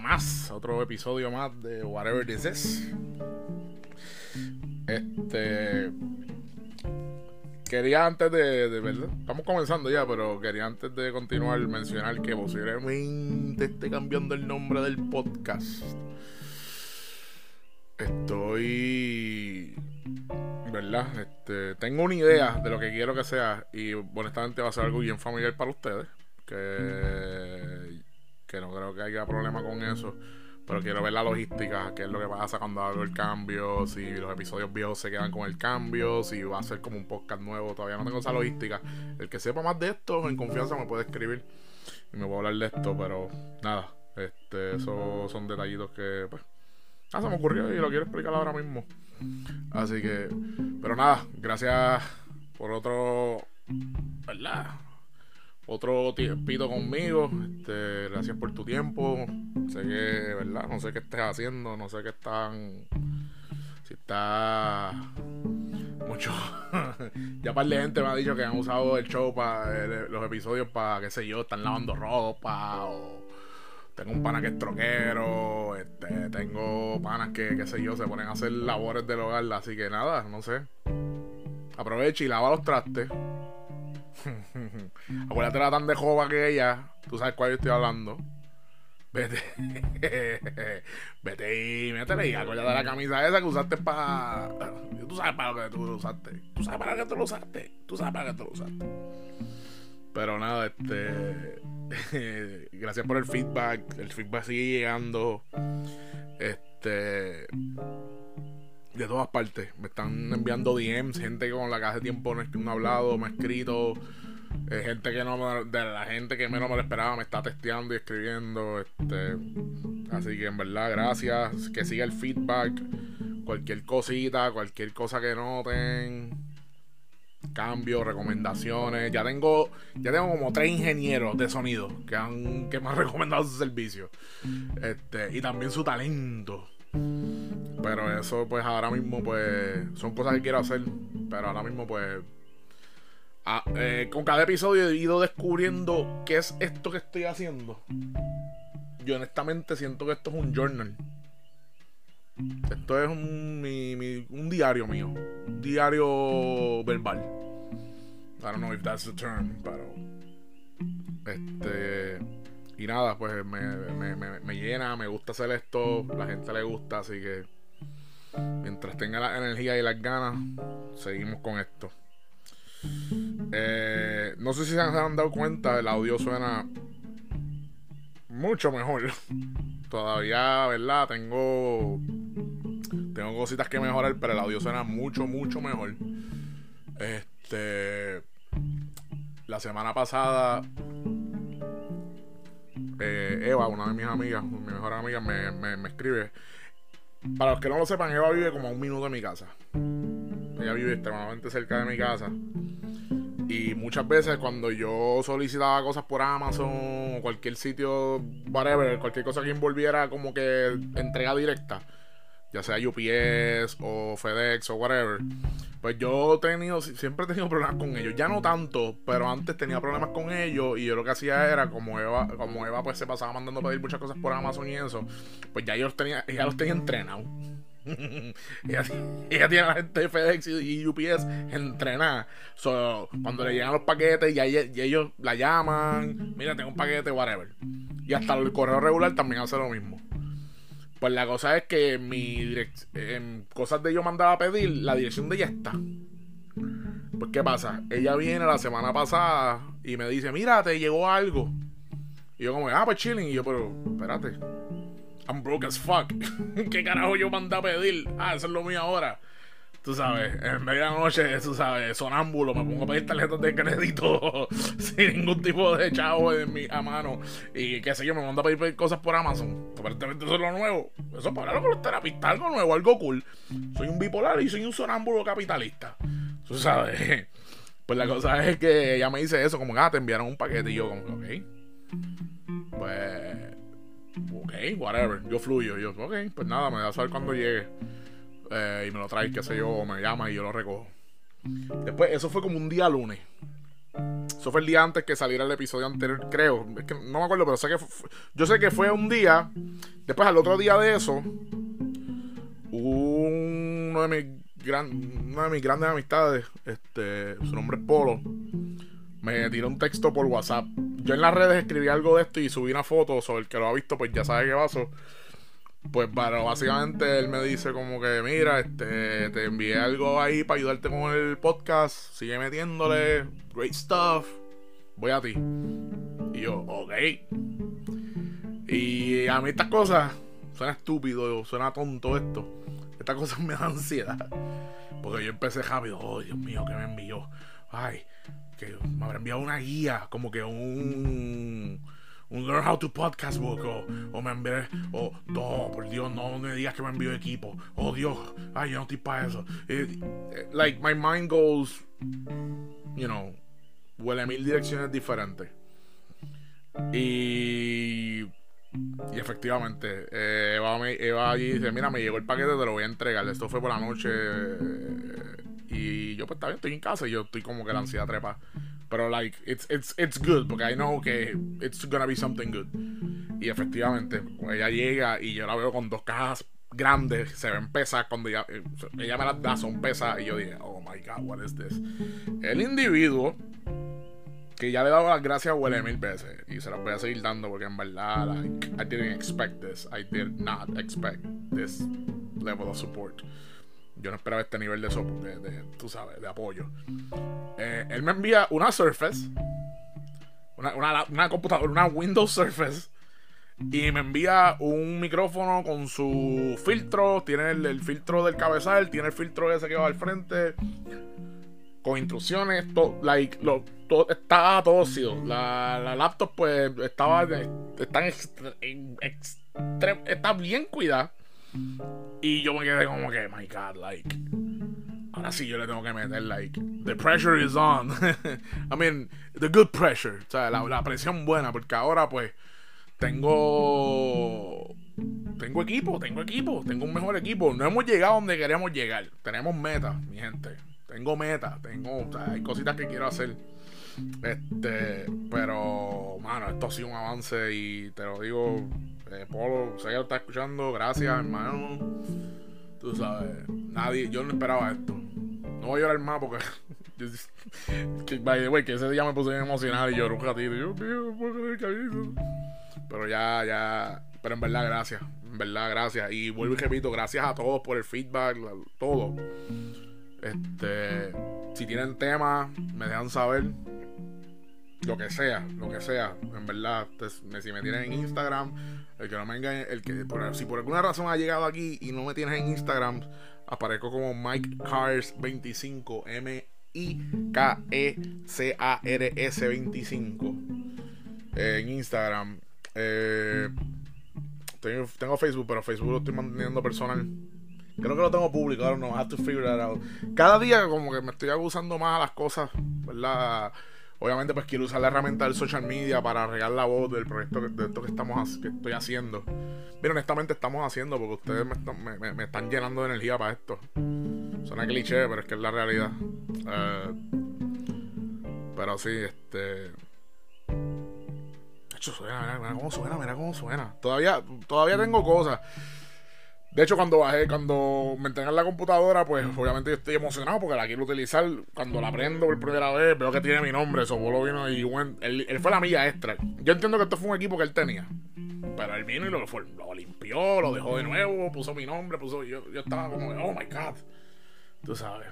más, otro episodio más de Whatever This Is. Este. Quería antes de, de verdad, estamos comenzando ya, pero quería antes de continuar mencionar que posiblemente esté cambiando el nombre del podcast. Estoy. ¿Verdad? Este, tengo una idea de lo que quiero que sea y honestamente va a ser algo bien familiar para ustedes. Que, que no creo que haya problema con eso. Pero quiero ver la logística, qué es lo que pasa cuando hago el cambio, si los episodios viejos se quedan con el cambio, si va a ser como un podcast nuevo, todavía no tengo esa logística. El que sepa más de esto, en confianza me puede escribir y me puedo hablar de esto, pero nada, este, esos son detallitos que pues, ah, se me ocurrió y lo quiero explicar ahora mismo. Así que, pero nada, gracias por otro, ¿verdad? Otro tiempito conmigo. Este, gracias por tu tiempo. Sé que, ¿verdad? No sé qué estés haciendo, no sé qué están. Si está. Mucho. ya par de gente me ha dicho que han usado el show para los episodios para, qué sé yo, están lavando ropa o. Tengo un pana que es troquero, este, tengo panas que, qué sé yo, se ponen a hacer labores del hogar, así que nada, no sé. Aprovecha y lava los trastes Acuérdate la tan de jova que ella. Tú sabes cuál yo estoy hablando. Vete. Vete y métele y acuérdate de la camisa esa que usaste para. Tú sabes para lo que tú lo usaste. Tú sabes para qué tú lo usaste. Tú sabes para qué tú lo usaste. Pero nada, este. gracias por el feedback. El feedback sigue llegando. Este de todas partes. Me están enviando DMs, gente que con la caja de tiempo no, ha hablado, me ha escrito. Eh, gente que no de la gente que menos me lo esperaba me está testeando y escribiendo. Este, así que en verdad, gracias. Que siga el feedback. Cualquier cosita, cualquier cosa que noten. Cambios, recomendaciones. Ya tengo, ya tengo como tres ingenieros de sonido que han, que me han recomendado su servicio. Este, y también su talento. Pero eso, pues ahora mismo, pues son cosas que quiero hacer. Pero ahora mismo, pues. Eh, con cada episodio he ido descubriendo qué es esto que estoy haciendo. Yo honestamente siento que esto es un journal. Esto es un, un diario mío. Diario verbal. I don't know if that's the term, pero. Este. Y nada, pues me, me, me, llena, me gusta hacer esto, la gente le gusta, así que mientras tenga la energía y las ganas, seguimos con esto. Eh, no sé si se han dado cuenta, el audio suena mucho mejor. Todavía, ¿verdad? Tengo tengo cositas que mejorar, pero el audio suena mucho, mucho mejor. Este la semana pasada eh, Eva, una de mis amigas, mi mejor amiga, me, me, escribe. Para los que no lo sepan, Eva vive como a un minuto de mi casa. Ella vive extremadamente cerca de mi casa. Y muchas veces cuando yo solicitaba cosas por Amazon o cualquier sitio, whatever, cualquier cosa que envolviera como que entrega directa, ya sea UPS o FedEx o whatever, pues yo he tenido, siempre he tenido problemas con ellos. Ya no tanto, pero antes tenía problemas con ellos y yo lo que hacía era, como Eva, como Eva pues se pasaba mandando a pedir muchas cosas por Amazon y eso, pues ya yo los tenía, ella los tenía entrenados. ella, tiene a la gente de FedEx y, UPS entrenada. So, cuando le llegan los paquetes y, ellos la llaman, mira, tengo un paquete, whatever. Y hasta el correo regular también hace lo mismo. Pues la cosa es que mi en cosas de yo mandaba a pedir, la dirección de ella está. Pues qué pasa, ella viene la semana pasada y me dice, mira, te llegó algo. Y yo como, ah, pues chilling. Y yo, pero, espérate. I'm broke as fuck. ¿Qué carajo yo mandé a pedir? Ah, eso es lo mío ahora tú sabes, en medianoche, tú sabes, sonámbulo, me pongo a pedir tarjetas de crédito sin ningún tipo de chavo en mi, a mano. Y qué sé yo, me mando a pedir, cosas por Amazon. Aparentemente eso es lo nuevo. Eso es para los terapistas, algo nuevo, algo cool. Soy un bipolar y soy un sonámbulo capitalista. Tú sabes. Pues la cosa es que ella me dice eso, como, ah, te enviaron un paquete. Y yo, como, ok. Pues. Ok, whatever. Yo fluyo. Yo, ok, pues nada, me da a saber cuando llegue. Eh, y me lo traes, qué sé yo, o me llama y yo lo recojo. Después, eso fue como un día lunes. Eso fue el día antes que saliera el episodio anterior, creo. Es que no me acuerdo, pero sé que yo sé que fue un día. Después, al otro día de eso, uno de mis, gran, una de mis grandes amistades, este, su nombre es Polo, me tiró un texto por WhatsApp. Yo en las redes escribí algo de esto y subí una foto sobre el que lo ha visto, pues ya sabe qué pasó. Pues para básicamente él me dice como que mira, este te envié algo ahí para ayudarte con el podcast, sigue metiéndole, great stuff, voy a ti. Y yo, ok. Y a mí estas cosas suena estúpido, suena tonto esto. Estas cosas me dan ansiedad. Porque yo empecé rápido, oh Dios mío, que me envió. Ay, que me habrá enviado una guía, como que un un Learn How to Podcast book o, me envié o no, por Dios, no me digas que me envió equipo. Oh Dios, ay, yo no estoy para eso. like my mind goes, you know, huele a mil direcciones diferentes. Y y efectivamente, eh, Eva, Eva, allí dice, mira, me llegó el paquete, te lo voy a entregar. Esto fue por la noche. y yo pues está bien, estoy en casa y yo estoy como que la ansiedad trepa. Pero like, it's, it's, it's good, porque I know que it's gonna be something good. Y efectivamente, ella llega y yo la veo con dos cajas grandes, se ven pesas cuando ella, eh, ella me las da, son pesas. Y yo dije, oh my god, what is this? El individuo que ya le he dado las gracias huele mil veces y se las voy a seguir dando porque en verdad like, I didn't expect this I did not expect this level of support yo no esperaba este nivel de, de, de tú sabes, de apoyo. Eh, él me envía una Surface, una, computadora, una Windows Surface, y me envía un micrófono con su filtro. Tiene el, filtro del cabezal, tiene el filtro ese que va al frente, con instrucciones, like, lo, todo, está todo sido. La, la, laptop, pues, estaba, está, está bien cuidada y yo me quedé como que, my God, like. Ahora sí yo le tengo que meter, like. The pressure is on. I mean, the good pressure. O sea, la, presión buena. Porque ahora, pues, tengo. Tengo equipo, tengo equipo, tengo un mejor equipo. No hemos llegado donde queríamos llegar. Tenemos metas, mi gente. Tengo metas, tengo. O sea, hay cositas que quiero hacer. Este, pero, mano, esto ha sido un avance y te lo digo eh, Polo, sé que lo está escuchando, gracias, hermano. Tú sabes, nadie, yo no esperaba esto. No voy a llorar más porque. que, by the que ese día me puse bien emocional y lloré un ratito. Pero ya, ya. Pero en verdad, gracias. En verdad, gracias. Y vuelvo y repito, gracias a todos por el feedback, todo. Este. Si tienen temas, me dejan saber lo que sea, lo que sea, en verdad, si me tienes en Instagram, el que no me engañe, el que si por alguna razón ha llegado aquí y no me tienes en Instagram, aparezco como Mike Cars 25, M I K E C A R S 25 en Instagram. Eh, tengo, Facebook, pero Facebook lo estoy manteniendo personal. Creo que lo tengo publicado, no, I have to figure that out. Cada día como que me estoy abusando más a las cosas, ¿verdad? Obviamente, pues quiero usar la herramienta del social media para regar la voz del proyecto que, de esto que, estamos, que estoy haciendo. Mira, honestamente estamos haciendo porque ustedes me están, llenando de energía para esto. Suena cliché, pero es que es la realidad. Eh, pero sí, este. Hecho, suena, mira, cómo suena, mira cómo suena. Todavía, todavía tengo cosas. De hecho, cuando bajé, cuando me entregan la computadora, pues obviamente yo estoy emocionado porque la quiero utilizar. Cuando la prendo por primera vez, veo que tiene mi nombre. Eso lo vino y bueno, él, fue la milla extra. Yo entiendo que esto fue un equipo que él tenía. Pero él vino y lo, lo limpió, lo dejó de nuevo, puso mi nombre, puso. Yo, yo estaba como, oh my god. Tú sabes.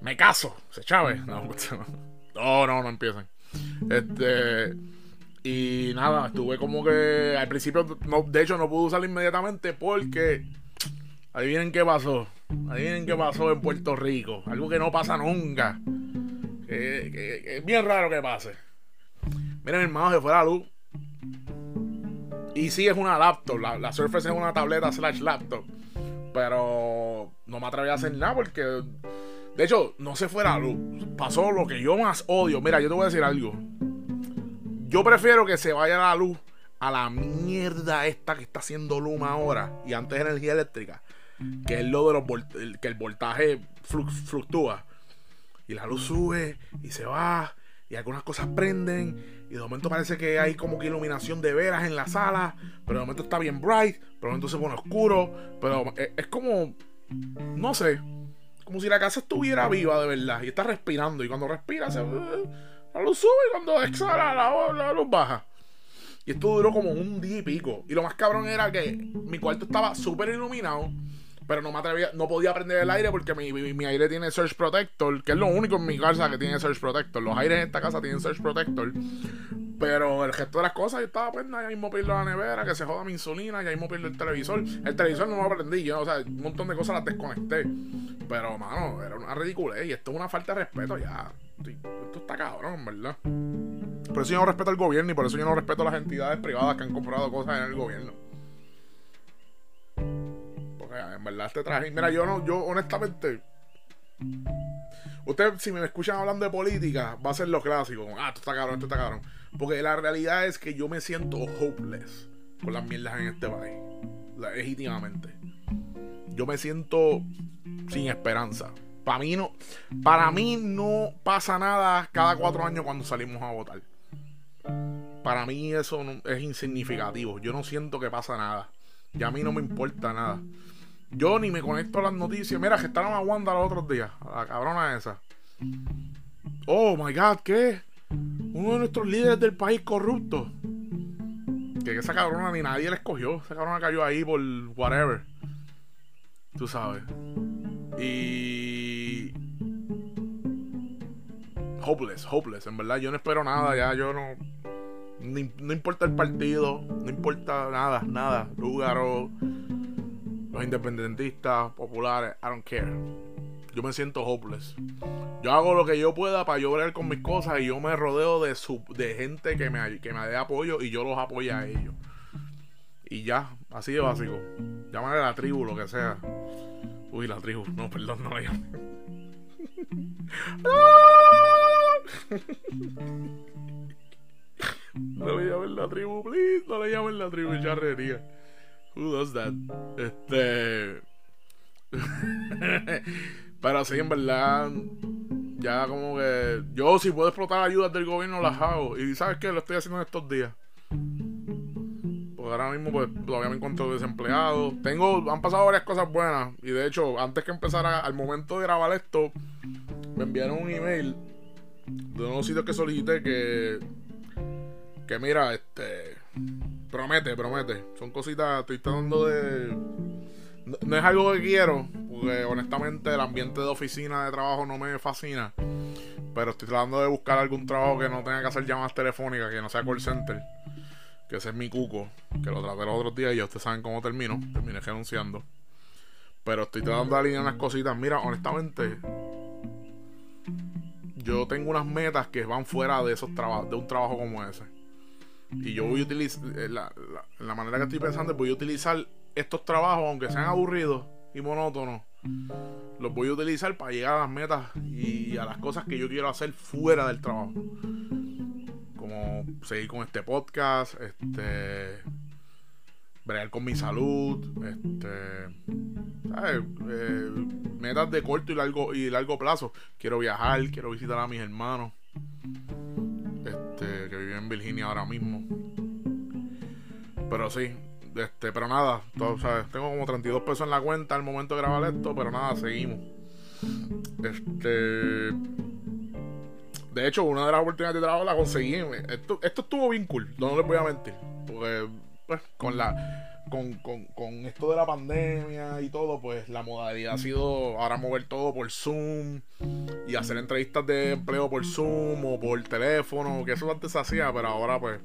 Me caso, se chave. No, no, no, no empiezan. Este. Y nada, estuve como que al principio, no, de hecho no pude usarlo inmediatamente porque adivinen qué pasó. Adivinen qué pasó en Puerto Rico. Algo que no pasa nunca. Que, es bien raro que pase. Miren, hermano, se fue la luz. Y sí es una laptop. La, la Surface es una tableta slash laptop. Pero no me atreví a hacer nada porque... De hecho, no se fue la luz. Pasó lo que yo más odio. Mira, yo te voy a decir algo. Yo prefiero que se vaya la luz a la mierda esta que está haciendo Luma ahora y antes energía eléctrica, que es lo de los que el voltaje fluctúa. Y la luz sube y se va y algunas cosas prenden y de momento parece que hay como que iluminación de veras en la sala, pero de momento está bien bright, pero de momento se pone oscuro, pero es, como, no sé, como si la casa estuviera viva de verdad y está respirando y cuando respira se, la luz sube y cuando exhala la, la luz baja. Y esto duró como un día y pico. Y lo más cabrón era que mi cuarto estaba súper iluminado pero no me atrevía, no podía prender el aire porque mi, mi, aire tiene Surge Protector, que es lo único en mi casa que tiene Surge Protector. Los aires en esta casa tienen Surge Protector. Pero el resto de las cosas, yo estaba pues, ya mismo pierdo la nevera, que se joda mi insulina, ya mismo pierdo el televisor. El televisor no lo prendí, yo, o sea, un montón de cosas las desconecté. Pero, mano, era una ridiculez y esto es una falta de respeto ya. Esto está cabrón, ¿verdad? Por eso yo no respeto al gobierno y por eso yo no respeto las entidades privadas que han comprado cosas en el gobierno en verdad este traje. Mira, yo no, yo honestamente. Usted, si me escuchan hablando de política, va a ser lo clásico. Ah, esto está cabrón, esto está cabrón. Porque la realidad es que yo me siento hopeless con las mierdas en este país. Legítimamente. Yo me siento sin esperanza. Para mí no, para mí no pasa nada cada cuatro años cuando salimos a votar. Para mí eso es insignificativo. Yo no siento que pasa nada. Y a mí no me importa nada. Yo ni me conecto a las noticias. Mira, que estaban a Wanda los otros días. La cabrona esa. Oh my god, ¿qué? Uno de nuestros líderes del país corrupto. Que esa cabrona ni nadie la escogió. Esa cabrona cayó ahí por whatever. Tú sabes. Y. Hopeless, hopeless. En verdad, yo no espero nada. Ya yo no. No, importa el partido. No importa nada, nada. o los independentistas, populares, I don't care. Yo me siento hopeless. Yo hago lo que yo pueda para yo con mis cosas y yo me rodeo de, su, de gente que me, que me dé apoyo y yo los apoyo a ellos. Y ya, así de básico. Llámale a la tribu, lo que sea. Uy, la tribu. No, perdón, no la llame. No le llamen la tribu, please. No le llamen la tribu, charrería. Who does that? Este. Pero sí, en verdad. Ya como que. Yo, si puedo explotar ayudas del gobierno, las hago. Y sabes qué? Lo estoy haciendo en estos días. Porque ahora mismo, pues, todavía me encuentro desempleado. Tengo. Han pasado varias cosas buenas. Y de hecho, antes que empezara, al momento de grabar esto, me enviaron un email de unos sitios que solicité que. Que mira, este Promete, promete. Son cositas, estoy tratando de... No, es algo que quiero, porque honestamente el ambiente de oficina de trabajo no me fascina. Pero estoy tratando de buscar algún trabajo que no tenga que hacer llamadas telefónicas, que no sea call center. Que ese es mi cuco, que lo traté los otros días y ya ustedes saben cómo termino. Terminé renunciando. Pero estoy tratando de alinear unas cositas. Mira, honestamente, yo tengo unas metas que van fuera de esos trabajos, de un trabajo como ese. Y yo voy a utilizar, eh, la, la, manera que estoy pensando, voy a utilizar estos trabajos, aunque sean aburridos y monótonos, los voy a utilizar para llegar a las metas y a las cosas que yo quiero hacer fuera del trabajo. Como seguir con este podcast, este bregar con mi salud, este eh, metas de corto y largo y largo plazo. Quiero viajar, quiero visitar a mis hermanos este, que vive en Virginia ahora mismo. Pero sí, este, pero nada, tengo como 32 pesos en la cuenta al momento de grabar esto, pero nada, seguimos. Este. De hecho, una de las oportunidades de trabajo la conseguí. Esto, esto estuvo bien no les voy a mentir. Porque, pues, con la. Con, con, con, esto de la pandemia y todo, pues la modalidad ha sido ahora mover todo por Zoom y hacer entrevistas de empleo por Zoom o por teléfono, que eso antes se hacía, pero ahora pues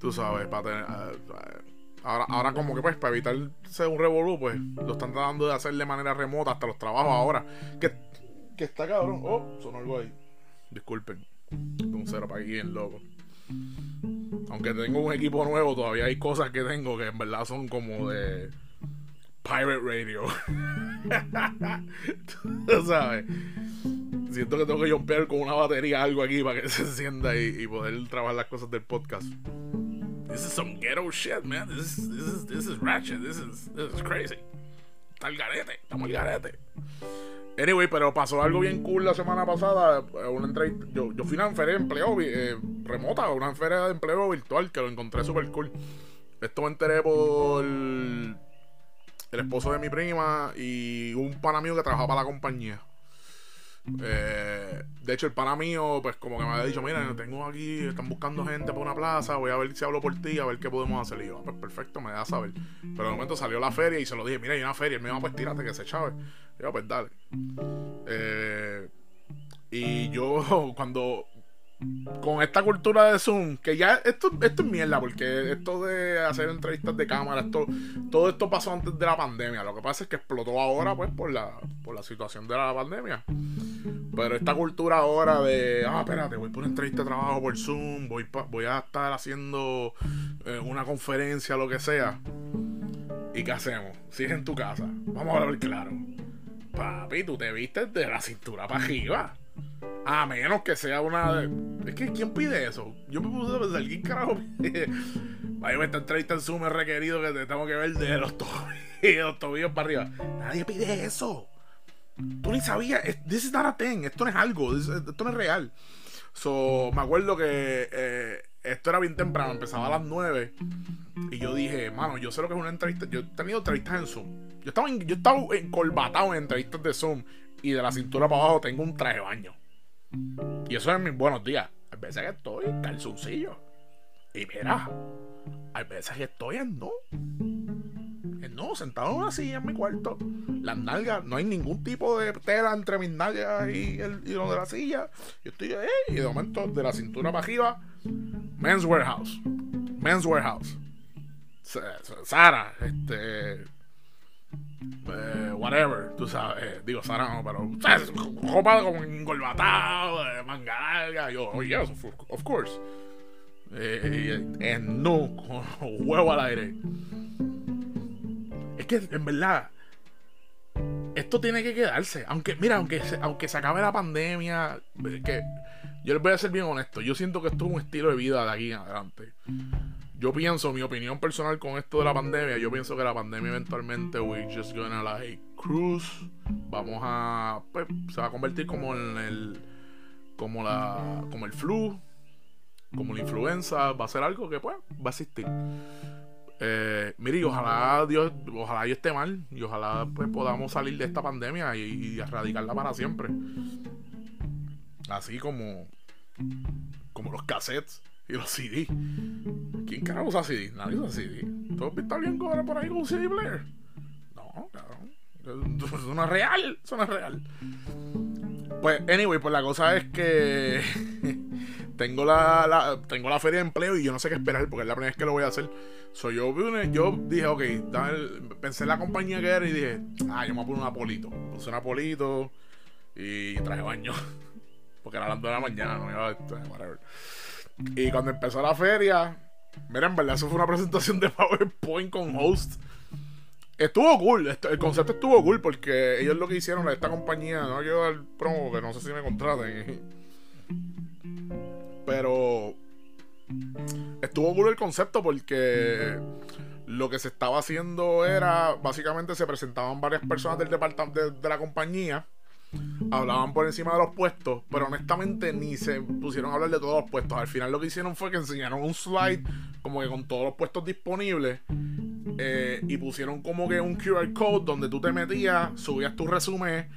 tú sabes, para tener... Eh, ahora, ahora como que pues para evitarse un revolú, pues lo están tratando de hacer de manera remota hasta los trabajos ahora. Que, que está cabrón. Oh, sonó algo ahí. Disculpen. Un cero para aquí bien loco. Aunque tengo un equipo nuevo, todavía hay cosas que tengo que en verdad son como de Pirate Radio. Sabes. Siento que tengo que jumpear con una batería algo aquí para que se encienda y, y poder trabajar las cosas del podcast. This is some ghetto shit, man. This is, this is, this is ratchet. This is, this is crazy. Está el garete, estamos el garete. Anyway, pero pasó algo bien cool la semana pasada. eh, Una entrevista, yo, yo fui a una feria de empleo eh, remota, una feria de empleo virtual que lo encontré súper cool. Esto me enteré por el esposo de mi prima y un pana mío que trabajaba para la compañía. Eh, de hecho, el pana mío, pues como que me había dicho, mira, tengo aquí, están buscando gente para una plaza, voy a ver si hablo por ti, a ver qué podemos hacer. Y yo, "Ah, pues perfecto, me da a saber. Pero de momento salió la feria y se lo dije, mira, hay una feria. Y me dijo, "Ah, pues tírate que se chave. Yo, pues dale. Eh, y yo, cuando con esta cultura de Zoom, que ya esto, esto es mierda, porque esto de hacer entrevistas de cámara, esto, todo esto pasó antes de la pandemia. Lo que pasa es que explotó ahora, pues, por la, por la situación de la pandemia. Pero esta cultura ahora de, ah, espérate, voy por una entrevista de trabajo por Zoom, voy, pa- voy a estar haciendo eh, una conferencia, lo que sea. ¿Y qué hacemos? Si es en tu casa, vamos a hablar claro. Papi, tú te vistes de la cintura para arriba. A menos que sea una de... Es que, ¿quién pide eso? Yo me puse a pensar, ¿quién carajo pide? Vaya, esta entrevista en Zoom es requerido que te tengo que ver de los tobillos, los tobillos para arriba. Nadie pide eso. Tú ni sabías. This is not a thing. Esto no es algo. esto no es real. So, me acuerdo que eh, esto era bien temprano. Empezaba a las 9. Y yo dije, mano, yo sé lo que es una entrevista. Yo he tenido entrevistas en Zoom. Yo estaba, en- yo estaba encorbatado en entrevistas de Zoom. Y de la cintura para abajo tengo un traje de baño. Y eso es mis buenos días. Hay veces que estoy en calzoncillo. Y mira, hay veces que estoy en no. No, sentado en una silla en mi cuarto. Las nalgas, no hay ningún tipo de tela entre mis nalgas y, el, y lo de la silla. Yo estoy ahí y de momento de la cintura para arriba, Men's Warehouse. Men's Warehouse. Sa- Sa- Sara, este. eh, whatever, tú sabes. eh, digo, Sara no, pero. ¿sabes? Ropa como engolbatado, eh, manga larga. Yo, oh, yes, of, course. Eh, en no, huevo al aire. Es que, en verdad, esto tiene que quedarse. Aunque, mira, aunque se, aunque se acabe la pandemia, eh, que yo les voy a ser bien honesto. Yo siento que esto es un estilo de vida de aquí en adelante. Yo pienso, mi opinión personal con esto de la pandemia, yo pienso que la pandemia eventualmente we just gonna like cruise. Vamos a. Pues, se va a convertir como en el. como la. como el flu. Como la influenza. Va a ser algo que pues va a existir. Eh, mire, y ojalá Dios, ojalá yo esté mal y ojalá pues, podamos salir de esta pandemia y, erradicarla para siempre. Así como como los cassettes y los CD. ¿Quién carajo usa CD? Nadie usa CD. ¿Tú has visto a alguien cobrar por ahí con un CD player? No, cabrón. Eso no es real. Eso no es real. Pues, anyway, pues la cosa es que tengo la, tengo la feria de empleo y yo no sé qué esperar porque es la primera vez que lo voy a hacer. So, yo, yo dije, ok, pensé en la compañía que era y dije, ah, yo me voy a poner un Apolito. Puse un Apolito y traje baño. Porque era las 2 de la mañana, no whatever. Y cuando empezó la feria, mira, en verdad, eso fue una presentación de PowerPoint con host. Estuvo cool, el concepto estuvo cool porque ellos lo que hicieron, esta compañía, no quiero dar promo, que no sé si me contraten. Pero estuvo cool el concepto porque lo que se estaba haciendo era, básicamente se presentaban varias personas del departamento de, de la compañía, hablaban por encima de los puestos, pero honestamente ni se pusieron a hablar de todos los puestos. Al final lo que hicieron fue que enseñaron un slide como que con todos los puestos disponibles eh, y pusieron como que un QR code donde tú te metías, subías tu resumen,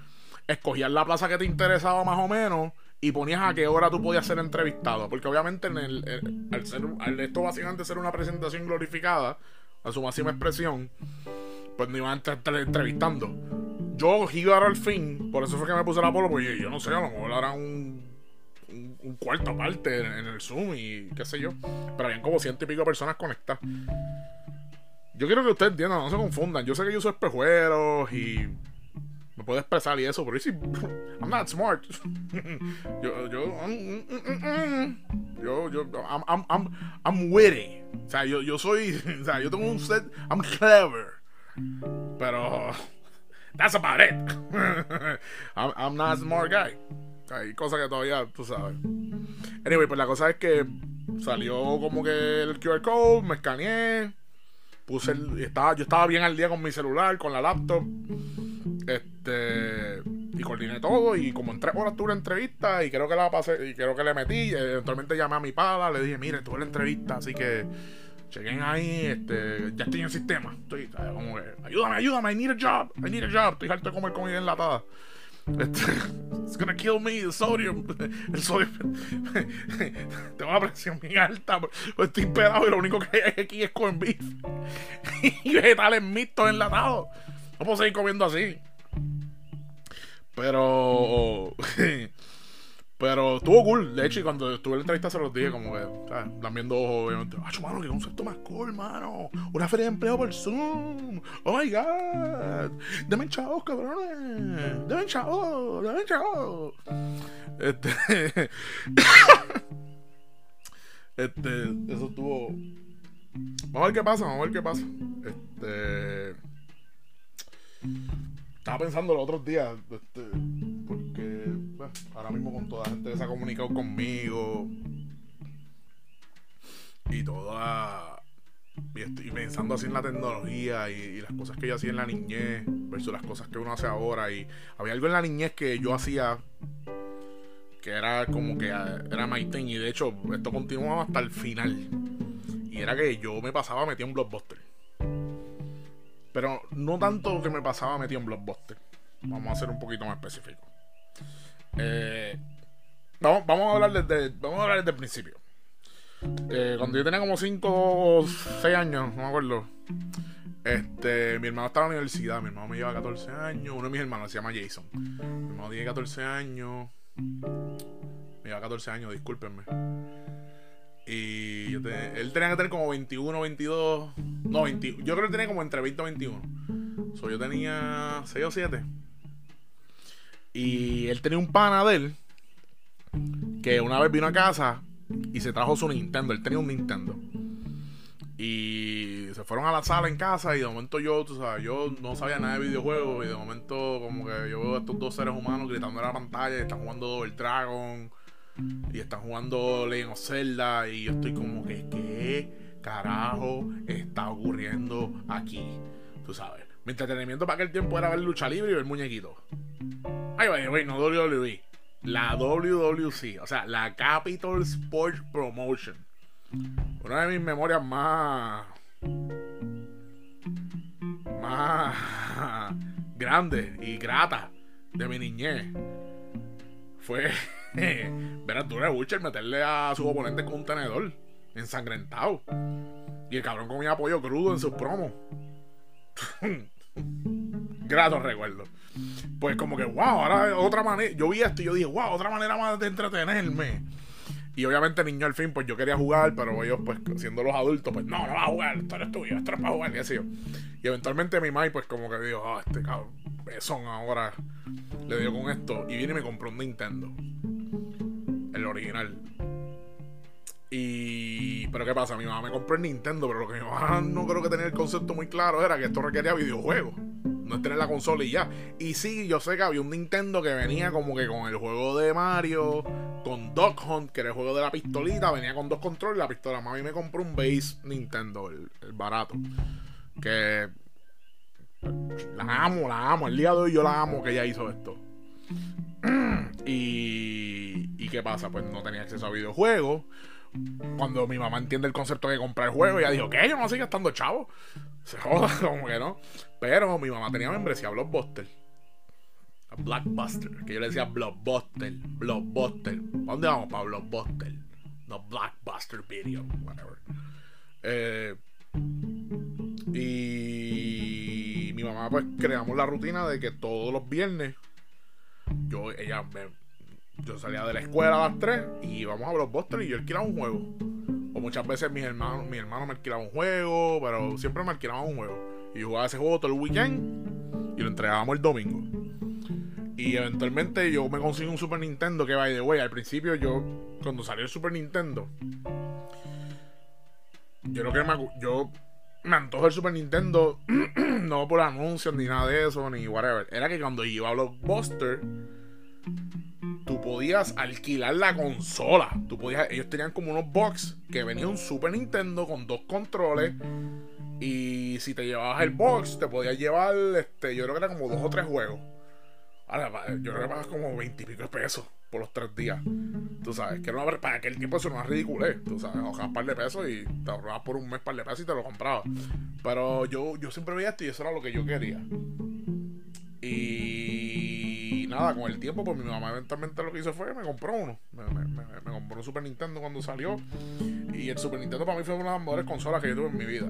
escogías la plaza que te interesaba más o menos y ponías a qué hora tú podías ser entrevistado. Porque obviamente en el, el- al ser, esto básicamente ser una presentación glorificada, a su máxima expresión, pues no iban a estar entrevistando. Yo iba al fin, por eso fue que me puse la polo, porque yo no sé, a lo mejor hará un, un, un cuarto aparte en, en el Zoom y qué sé yo. Pero habían como ciento y pico personas conectadas. Yo quiero que ustedes entiendan, no se confundan. Yo sé que yo uso espejuelos y me puedo expresar y eso, pero yo sí, I'm not smart. yo, yo, mm, mm, mm, yo, yo, I'm, I'm, I'm, I'm witty. O sea, yo, yo soy, o sea, yo tengo un set, I'm clever. Pero, that's about it. I'm, I'm not a smart guy. Hay cosas que todavía, tú sabes. Anyway, pues la cosa es que salió como que el QR code, me escaneé. Puse el, estaba, yo estaba bien al día con mi celular, con la laptop. Este y coordiné todo y como en tres horas tuve la entrevista y creo que la pasé y creo que le metí eventualmente llamé a mi padre le dije mire tuve la entrevista así que chequen ahí este ya estoy en el sistema estoy como que ayúdame ayúdame I need a job I need a job estoy harto de comer comida enlatada it's gonna kill me el sodium el sodio tengo una presión muy alta estoy pedado y lo único que hay aquí es corn beef y vegetales mixtos enlatados no puedo seguir comiendo así pero. Pero estuvo cool. De hecho, cuando estuve en la entrevista se los dije, como que, ¿sabes? viendo ojos, obviamente. ¡Ah, mano, qué concepto más cool, mano! Una feria de empleo por Zoom. ¡Oh, my God! ¡Deme chavos, cabrones! ¡Deme chavos! ¡Deme chavos! Este. este. Eso estuvo. Vamos a ver qué pasa, vamos a ver qué pasa. Este. Estaba pensando los otros días, este, porque ahora mismo con toda la gente que se ha comunicado conmigo y toda. Y estoy pensando así en la tecnología y, las cosas que yo hacía en la niñez versus las cosas que uno hace ahora. Y había algo en la niñez que yo hacía que era como que era my thing. Y de hecho, esto continuaba hasta el final. Y era que yo me pasaba metido en Blockbuster. Pero no tanto que me pasaba metido en Blockbuster. Vamos a ser un poquito más específico. Eh, vamos, vamos, a hablar desde, vamos a hablar desde el principio. Eh, cuando yo tenía como 5 o 6 años, no me acuerdo. Este, mi hermano estaba en la universidad, mi hermano me lleva 14 años, uno de mis hermanos se llama Jason. Mi hermano tiene 14 años. Me lleva 14 años, discúlpenme. Y él tenía que tener como 21, 22. No, 20, yo creo que tenía como entre 20 y 21. So, yo tenía 6 o 7. Y él tenía un pana de él que una vez vino a casa y se trajo su Nintendo. Él tenía un Nintendo. Y se fueron a la sala en casa y de momento yo, tú sabes, yo no sabía nada de videojuegos y de momento como que yo veo a estos dos seres humanos gritando en la pantalla y están jugando Double Dragon y están jugando Legend of Zelda y yo estoy como que qué carajo está ocurriendo aquí tú sabes mi entretenimiento para aquel tiempo era ver lucha libre y ver muñequitos ay güey no WWE la WWC o sea la Capital Sports Promotion una de mis memorias más más grandes y gratas de mi niñez fue ver a Arturo Butcher meterle a su oponente con un tenedor ensangrentado. Y el cabrón comía pollo crudo en sus promos. Grato recuerdo. Pues como que, wow, ahora otra manera. Yo vi esto y yo dije, wow, otra manera más de entretenerme. Y obviamente niño al fin, pues yo quería jugar, pero ellos, pues siendo los adultos, pues no, no va a jugar, esto eres tuyo, esto es para jugar, y así yo. Y eventualmente mi mai, pues como que dijo, ah, este cabrón, besón ahora le dio con esto. Y viene y me compró un Nintendo el original. Y. Pero ¿qué pasa? Mi mamá me compró el Nintendo, pero lo que mi mamá no creo que tenía el concepto muy claro era que esto requería videojuegos. No es tener la consola y ya. Y sí, yo sé que había un Nintendo que venía como que con el juego de Mario, con Dog Hunt, que era el juego de la pistolita, venía con dos controles la pistola. Mami me compró un base Nintendo, el, barato. Que. La amo, la amo. El día de hoy yo la amo que ella hizo esto. y, ¿Y qué pasa? Pues no tenía acceso a videojuegos. Cuando mi mamá entiende el concepto de comprar el juego, ella dijo, ¿qué? Yo no sigo estando chavo. Se joda, como que no. Pero mi mamá tenía membresía a Blockbuster. A Blockbuster. Que yo le decía Blockbuster. Blockbuster. ¿Dónde vamos para Blockbuster? No, Blockbuster Video. Whatever. Eh, y mi mamá, pues creamos la rutina de que todos los viernes yo, ella yo salía de la escuela a las 3 y íbamos a Blockbuster y yo alquilaba un juego. O muchas veces mis hermanos, mi hermano me alquilaba un juego, pero siempre me alquilaba un juego. Y jugaba ese juego todo el weekend y lo entregábamos el domingo. Y eventualmente yo me conseguí un Super Nintendo que, by the way, al principio yo, cuando salió el Super Nintendo, yo creo que me, yo me antojo el Super Nintendo, no por anuncios ni nada de eso, ni whatever. Era que cuando iba a Blockbuster, podías alquilar la consola. Tú podías, ellos tenían como unos box que venía un Super Nintendo con dos controles Y si te llevabas el box, te podías llevar, este, yo creo que era como dos o tres juegos. Ahora, yo creo que pagas como 20 y pico de pesos por los tres días. Tú sabes, que no para aquel tiempo eso no es ridículo, Tú sabes, ahorrabas un par de pesos y te ahorrabas por un mes par de pesos y te lo comprabas. Pero yo, yo siempre veía esto y eso era lo que yo quería. Y nada, con el tiempo, pues mi mamá eventualmente lo que hizo fue me compró uno. Me, compró un Super Nintendo cuando salió. Y el Super Nintendo para mí fue una de las mejores consolas que yo tuve en mi vida.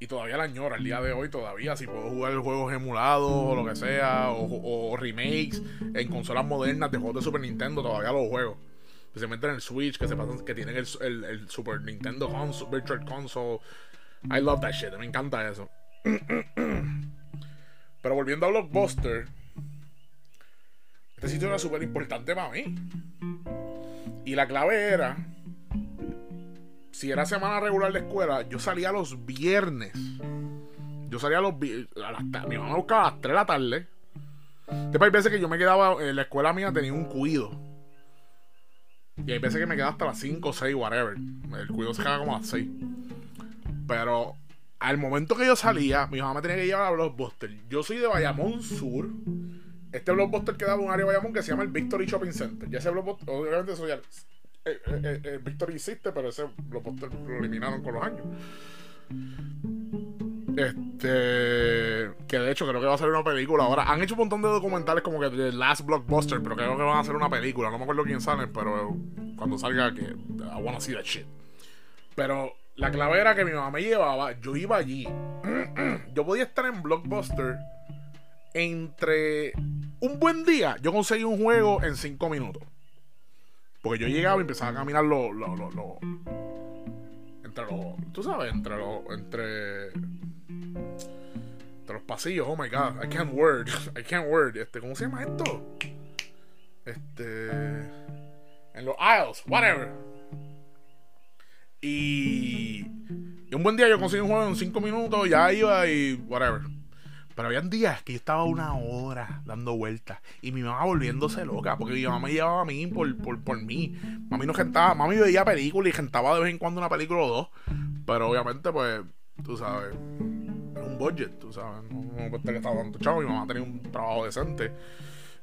Y todavía la añora, el día de hoy todavía, si puedo jugar juegos emulados o lo que sea, o, remakes en consolas modernas de juegos de Super Nintendo, todavía los juego. Especialmente en el Switch, que se pasan, que tienen el, el, Super Nintendo Virtual Console. I love that shit, me encanta eso. Pero volviendo a Blockbuster, este sitio era súper importante para mí. Y la clave era, si era semana regular de escuela, yo salía los viernes. Yo salía los viernes. Mi mamá me buscaba a las 3 de la tarde. Después hay veces que yo me quedaba, en la escuela mía tenía un cuido. Y hay veces que me quedaba hasta las 5 o 6, whatever. El cuido se quedaba como a las 6. Pero al momento que yo salía, mi mamá me tenía que llevar a Blockbuster. Yo soy de Bayamón Sur. Este Blockbuster queda en un área de Bayamón que se llama el Victory Shopping Center. Ya ese Blockbuster, obviamente eso ya. Eh, eh, eh, Victory existe, pero ese Blockbuster lo eliminaron con los años. Este. Que de hecho creo que va a ser una película ahora. Han hecho un montón de documentales como que The Last Blockbuster, pero creo que van a hacer una película. No me acuerdo quién sale, pero cuando salga que. I wanna see that shit. Pero la clave era que mi mamá me llevaba, yo iba allí. yo podía estar en Blockbuster entre un buen día. Yo conseguí un juego en cinco minutos. Porque yo llegaba y empezaba a caminar lo, lo, lo, entre los, tú sabes, entre los, entre, entre los pasillos. Oh my god, I can't word, I can't word. Este, ¿cómo se llama esto? Este, en los aisles, whatever. Y, un buen día yo conseguí un juego en 5 minutos, ya iba y whatever. Pero había días que yo estaba una hora dando vueltas y mi mamá volviéndose loca porque mi mamá me llevaba a mí por, por, por mí. Mami no gentaba, mami veía películas y gentaba de vez en cuando una película o dos. Pero obviamente, pues, tú sabes, es un budget, tú sabes. No, no puede estar tanto chavo. Mi mamá tenía un trabajo decente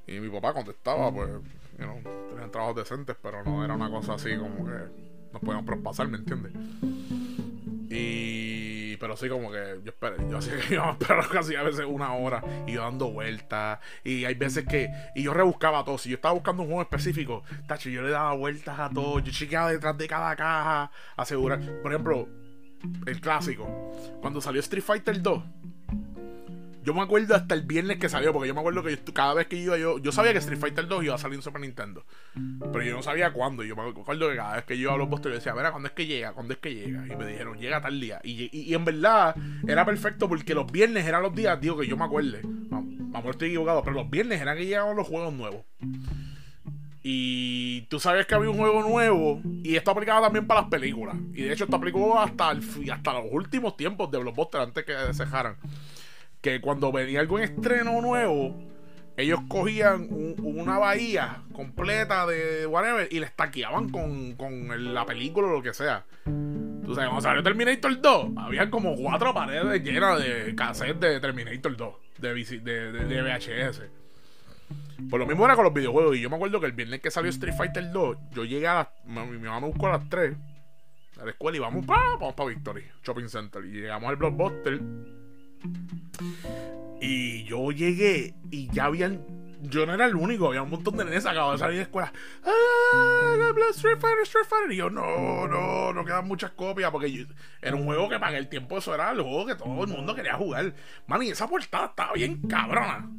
y mi papá contestaba, pues, you know, tenían trabajos decentes, pero no era una cosa así como que nos podíamos propasar, ¿me entiendes? Y. Pero sí, como que yo esperé. Yo así que iba a esperar casi a veces una hora. Y yo dando vueltas. Y hay veces que. Y yo rebuscaba todo. Si yo estaba buscando un juego específico, tacho, yo le daba vueltas a todo. Yo chequeaba detrás de cada caja. Asegurar. Por ejemplo, el clásico. Cuando salió Street Fighter 2 yo me acuerdo hasta el viernes que salió, porque yo me acuerdo que cada vez que iba yo. Yo sabía que Street Fighter 2 iba a salir en Super Nintendo. Pero yo no sabía cuándo. Yo me acuerdo que cada vez que yo iba a los posters yo decía, mira, ¿cuándo es que llega? ¿Cuándo es que llega? Y me dijeron, llega tal día. Y, en verdad era perfecto porque los viernes eran los días, digo, que yo me acuerde. Vamos, estoy equivocado, pero los viernes eran que llegaban los juegos nuevos. Y tú sabes que había un juego nuevo. Y esto aplicaba también para las películas. Y de hecho, esto aplicó hasta, hasta los últimos tiempos de Blockbuster antes que se dejaran que cuando venía algún estreno nuevo, ellos cogían una bahía completa de whatever y le estaqueaban con, con la película o lo que sea. Tú sabes, cuando salió Terminator 2, había como cuatro paredes llenas de cassettes de Terminator 2, de, VHS. Pues lo mismo era con los videojuegos. Y yo me acuerdo que el viernes que salió Street Fighter 2, yo llegué a las. Mi, mamá me buscó a las 3 a la escuela y vamos para vamos para Victory Shopping Center. Y llegamos al Blockbuster y yo llegué y ya habían. Yo no era el único, había un montón de nenes acabados de salir de escuela. ¡Ah! Street Fighter, Street Fighter. Y yo, no, no, no quedan muchas copias. Porque era un juego que para el tiempo eso era el juego que todo el mundo quería jugar. Man, y esa portada estaba bien cabrona.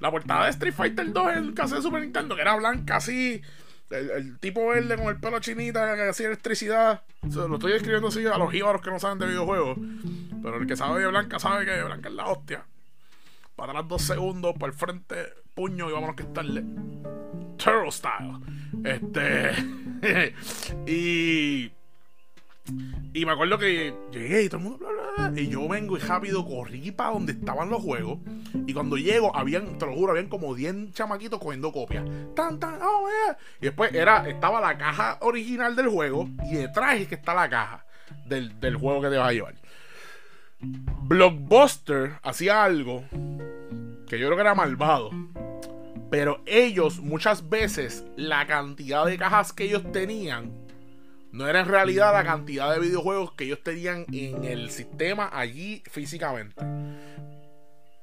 La portada de Street Fighter 2 en el de Super Nintendo, que era blanca así. El, tipo verde con el pelo chinita que hacía electricidad. lo estoy escribiendo así a los jíbaros que no saben de videojuegos. Pero el que sabe de Blanca sabe que Blanca es la hostia. Para atrás dos segundos, por el frente, puño y vámonos que estarle. Turtle style. Este. y. Y me acuerdo que llegué y todo el mundo. Y yo vengo y rápido corrí para donde estaban los juegos. Y cuando llego, habían, te lo juro, habían como 10 chamaquitos cogiendo copias. Tan, tan, Y después era, estaba la caja original del juego. Y detrás es que está la caja. del, del juego que te vas a llevar. Blockbuster hacía algo que yo creo que era malvado. Pero ellos muchas veces la cantidad de cajas que ellos tenían no era en realidad la cantidad de videojuegos que ellos tenían en el sistema allí físicamente.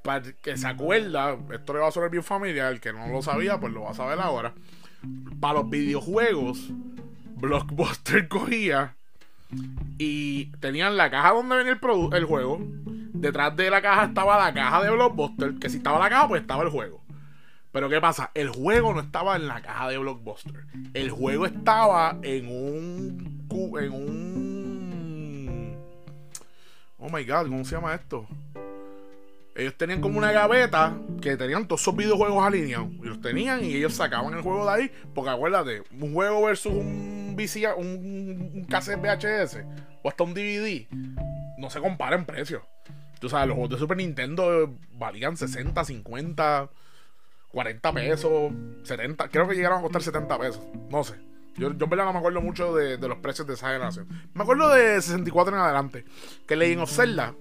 Para que se acuerda, esto le va a sonar bien familiar, el que no lo sabía, pues lo va a saber ahora. Para los videojuegos, Blockbuster cogía y tenían la caja donde venía el, el juego. Detrás de la caja estaba la caja de Blockbuster, que si estaba la caja, pues estaba el juego. Pero ¿qué pasa? El juego no estaba en la caja de Blockbuster. El juego estaba en un. En un. Oh my god, ¿cómo se llama esto? Ellos tenían como una gaveta que tenían todos esos videojuegos alineados. Y los tenían y ellos sacaban el juego de ahí. Porque acuérdate, un juego versus un VCR, un, un cassette VHS o hasta un DVD, no se compara en precio. Tú sabes, los juegos de Super Nintendo valían 60, 50. 40 pesos, 70, creo que llegaron a costar 70 pesos, no sé. Yo, yo en verdad no me acuerdo mucho de, los precios de esa generación. Me acuerdo de 64 en adelante, que Legend of Zelda,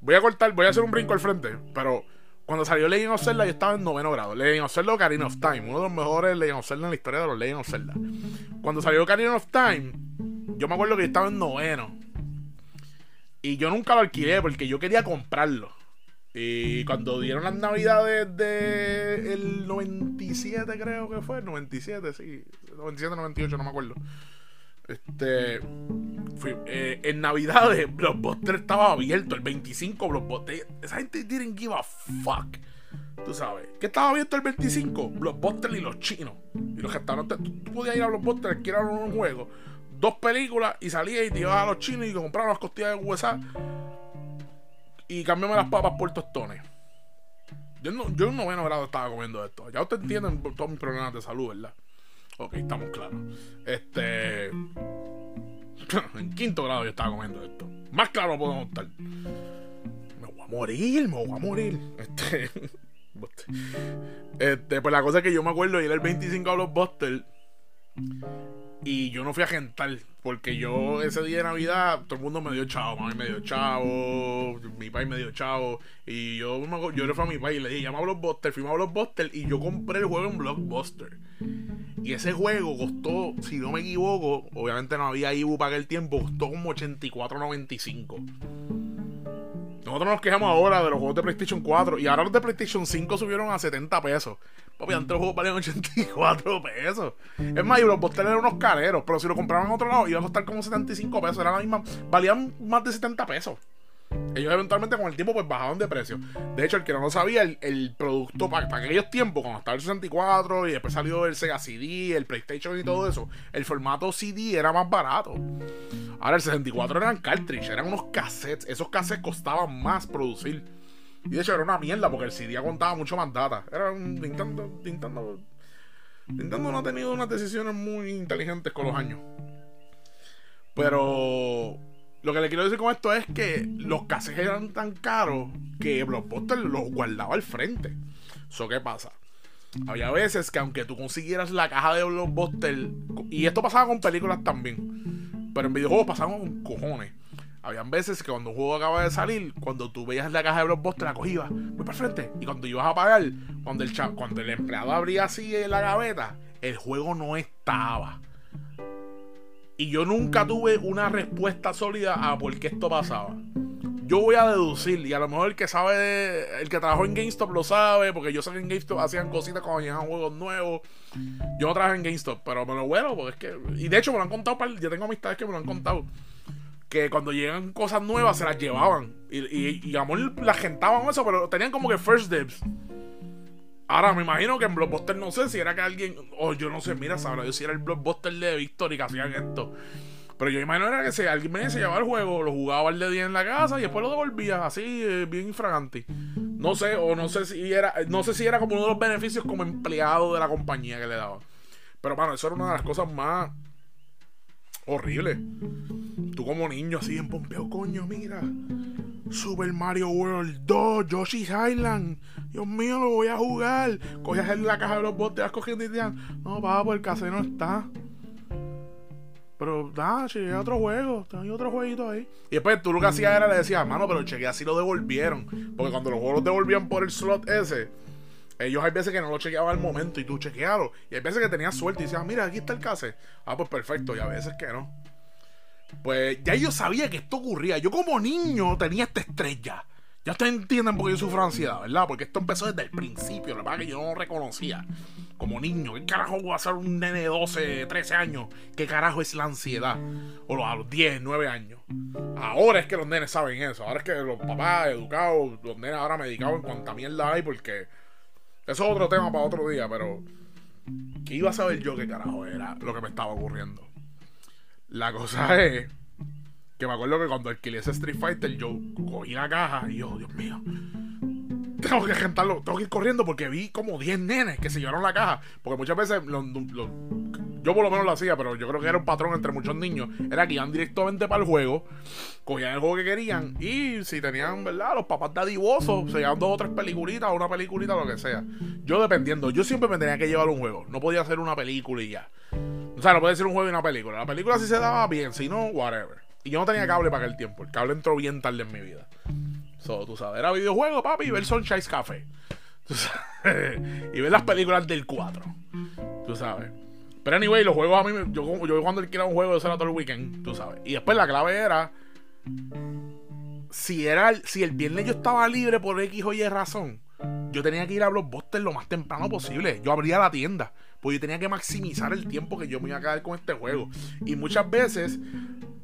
voy a cortar, voy a hacer un brinco al frente, pero cuando salió Legend of Zelda yo estaba en noveno grado. Legend of Zelda Ocarina of Time, uno de los mejores Legend of Zelda en la historia de los Legend of Zelda. Cuando salió Ocarina of Time, yo me acuerdo que yo estaba en noveno. Y yo nunca lo alquilé porque yo quería comprarlo. Y cuando dieron las navidades de el 97 creo que fue, 97, sí, 97, 98, no me acuerdo. Este, fui, eh, en navidades Blockbuster estaba abierto, el 25 Blockbuster. Esa gente didn't give a fuck. Tú sabes. ¿Qué estaba abierto el 25? Blockbuster y los chinos. Y los restaurantes. Tú, tú podías ir a Blockbuster, alquilar un juego, dos películas y salías y te ibas a los chinos y comprabas las costillas de USA y cámbiame las papas por tostones. Yo, no, yo en noveno grado estaba comiendo esto. Ya ustedes entienden todos mis problemas de salud, ¿verdad? Ok, estamos claros. Este. en quinto grado yo estaba comiendo esto. Más claro podemos estar. Me voy a morir, me voy a morir. Este. este, pues la cosa es que yo me acuerdo ir el 25 a los Buster y yo no fui a gentar, porque yo ese día de Navidad, todo el mundo me dio chavo, mami me dio chavo, mi país me dio chavo. Y yo, yo le fui a mi país y le dije, llama a Blockbuster, fuimos a Blockbuster y yo compré el juego en Blockbuster. Y ese juego costó, si no me equivoco, obviamente no había Ibu para aquel tiempo, costó como 84.95. Nosotros nos quejamos ahora de los juegos de PlayStation 4 y ahora los de PlayStation 5 subieron a 70 pesos. Papi, antes los juegos valían 84 pesos. Es más, y los bosteles eran unos careros, pero si lo compraban en otro lado iba a costar como 75 pesos. Era la misma, valían más de 70 pesos. Ellos eventualmente con el tiempo pues bajaron de precio. De hecho, el que no lo sabía, el, producto para, aquellos tiempos, cuando estaba el 64 y después salió el Sega CD, el PlayStation y todo eso, el formato CD era más barato. Ahora el 64 eran cartridge, eran unos cassettes. Esos cassettes costaban más producir. Y de hecho era una mierda porque el CD contaba mucho más data. Era un Nintendo, Nintendo, Nintendo no ha tenido unas decisiones muy inteligentes con los años. Pero lo que le quiero decir con esto es que los cassettes eran tan caros que Blockbuster los guardaba al frente. ¿Eso qué pasa? Había veces que aunque tú consiguieras la caja de Blockbuster, y esto pasaba con películas también, pero en videojuegos pasaba con cojones. Habían veces que cuando un juego acaba de salir, cuando tú veías la caja de Blockbuster, la cogías, muy para frente. Y cuando ibas a pagar, cuando el, cuando el empleado abría así la gaveta, el juego no estaba. Y yo nunca tuve una respuesta sólida a por qué esto pasaba. Yo voy a deducir, y a lo mejor el que sabe, el que trabajó en GameStop lo sabe, porque yo sé que en GameStop hacían cositas cuando llegaban juegos nuevos. Yo no trabajé en GameStop, pero me lo vuelo, porque es que. Y de hecho me lo han contado, yo tengo amistades que me lo han contado. Que cuando llegan cosas nuevas se las llevaban. Y, y, y amor, las gentaban eso, pero tenían como que first dibs. Ahora me imagino que en Blockbuster no sé si era que alguien, o yo no sé, mira, sabrá yo si era el Blockbuster de Victory que hacían esto. Pero yo imagino era que si alguien me se llevaba el juego, lo jugaba el de día en la casa y después lo devolvía, así, eh, bien infragante. No sé, o no sé si era, no sé si era como uno de los beneficios como empleado de la compañía que le daba. Pero bueno, eso era una de las cosas más horribles. Tú como niño así en Pompeo, coño, mira. Super Mario World 2, Yoshi's Island. Dios mío, lo voy a jugar. Coges en la caja de los botes, vas cogiendo y te no, papá, el casero está. Pero, nada, chequeé otro juego. Tengo otro jueguito ahí. Y después tú lo que hacías era le decías, mano, pero chequeé así lo devolvieron. Porque cuando los juegos los devolvían por el slot ese, ellos hay veces que no lo chequeaban al momento y tú chequealo. Y hay veces que tenías suerte y decías, mira, aquí está el case. Ah, pues perfecto. Y a veces que no. Pues ya yo sabía que esto ocurría. Yo como niño tenía esta estrella. Ya ustedes entienden por qué yo sufro ansiedad, ¿verdad? Porque esto empezó desde el principio. La verdad que yo no lo reconocía como niño. ¿Qué carajo va a ser un nene de 12, 13 años? ¿Qué carajo es la ansiedad? O a los 10, 9 años. Ahora es que los nenes saben eso. Ahora es que los papás educados, los nenes ahora medicados en cuanta mierda hay, porque eso es otro tema para otro día, pero ¿qué iba a saber yo qué carajo era lo que me estaba ocurriendo? La cosa es que me acuerdo que cuando alquilé ese Street Fighter, yo cogí la caja y yo, Dios mío, tengo que rentarlo, tengo que ir corriendo porque vi como 10 nenes que se llevaron la caja. Porque muchas veces, yo por lo menos lo hacía, pero yo creo que era un patrón entre muchos niños. Era que iban directamente para el juego, cogían el juego que querían y si tenían, ¿verdad? Los papás dadivosos, se llevaban dos o tres peliculitas o una peliculita, lo que sea. Yo dependiendo, yo siempre me tenía que llevar un juego. No podía hacer una película y ya. O sea, no podía ser un juego y una película. La película sí se daba bien, si no, whatever. Y yo no tenía cable para aquel tiempo. El cable entró bien tarde en mi vida. So, tú sabes, era videojuego, papi, y ver Sunshine Café. Tú sabes, y ver las películas del 4. Tú sabes. Pero anyway, los juegos a mí, yo, yo cuando alquilaba un juego, eso era todo el weekend, tú sabes. Y después la clave era, si era, si el viernes yo estaba libre por X o Y razón, yo tenía que ir a Blockbuster lo más temprano posible. Yo abría la tienda. Pues yo tenía que maximizar el tiempo que yo me iba a quedar con este juego. Y muchas veces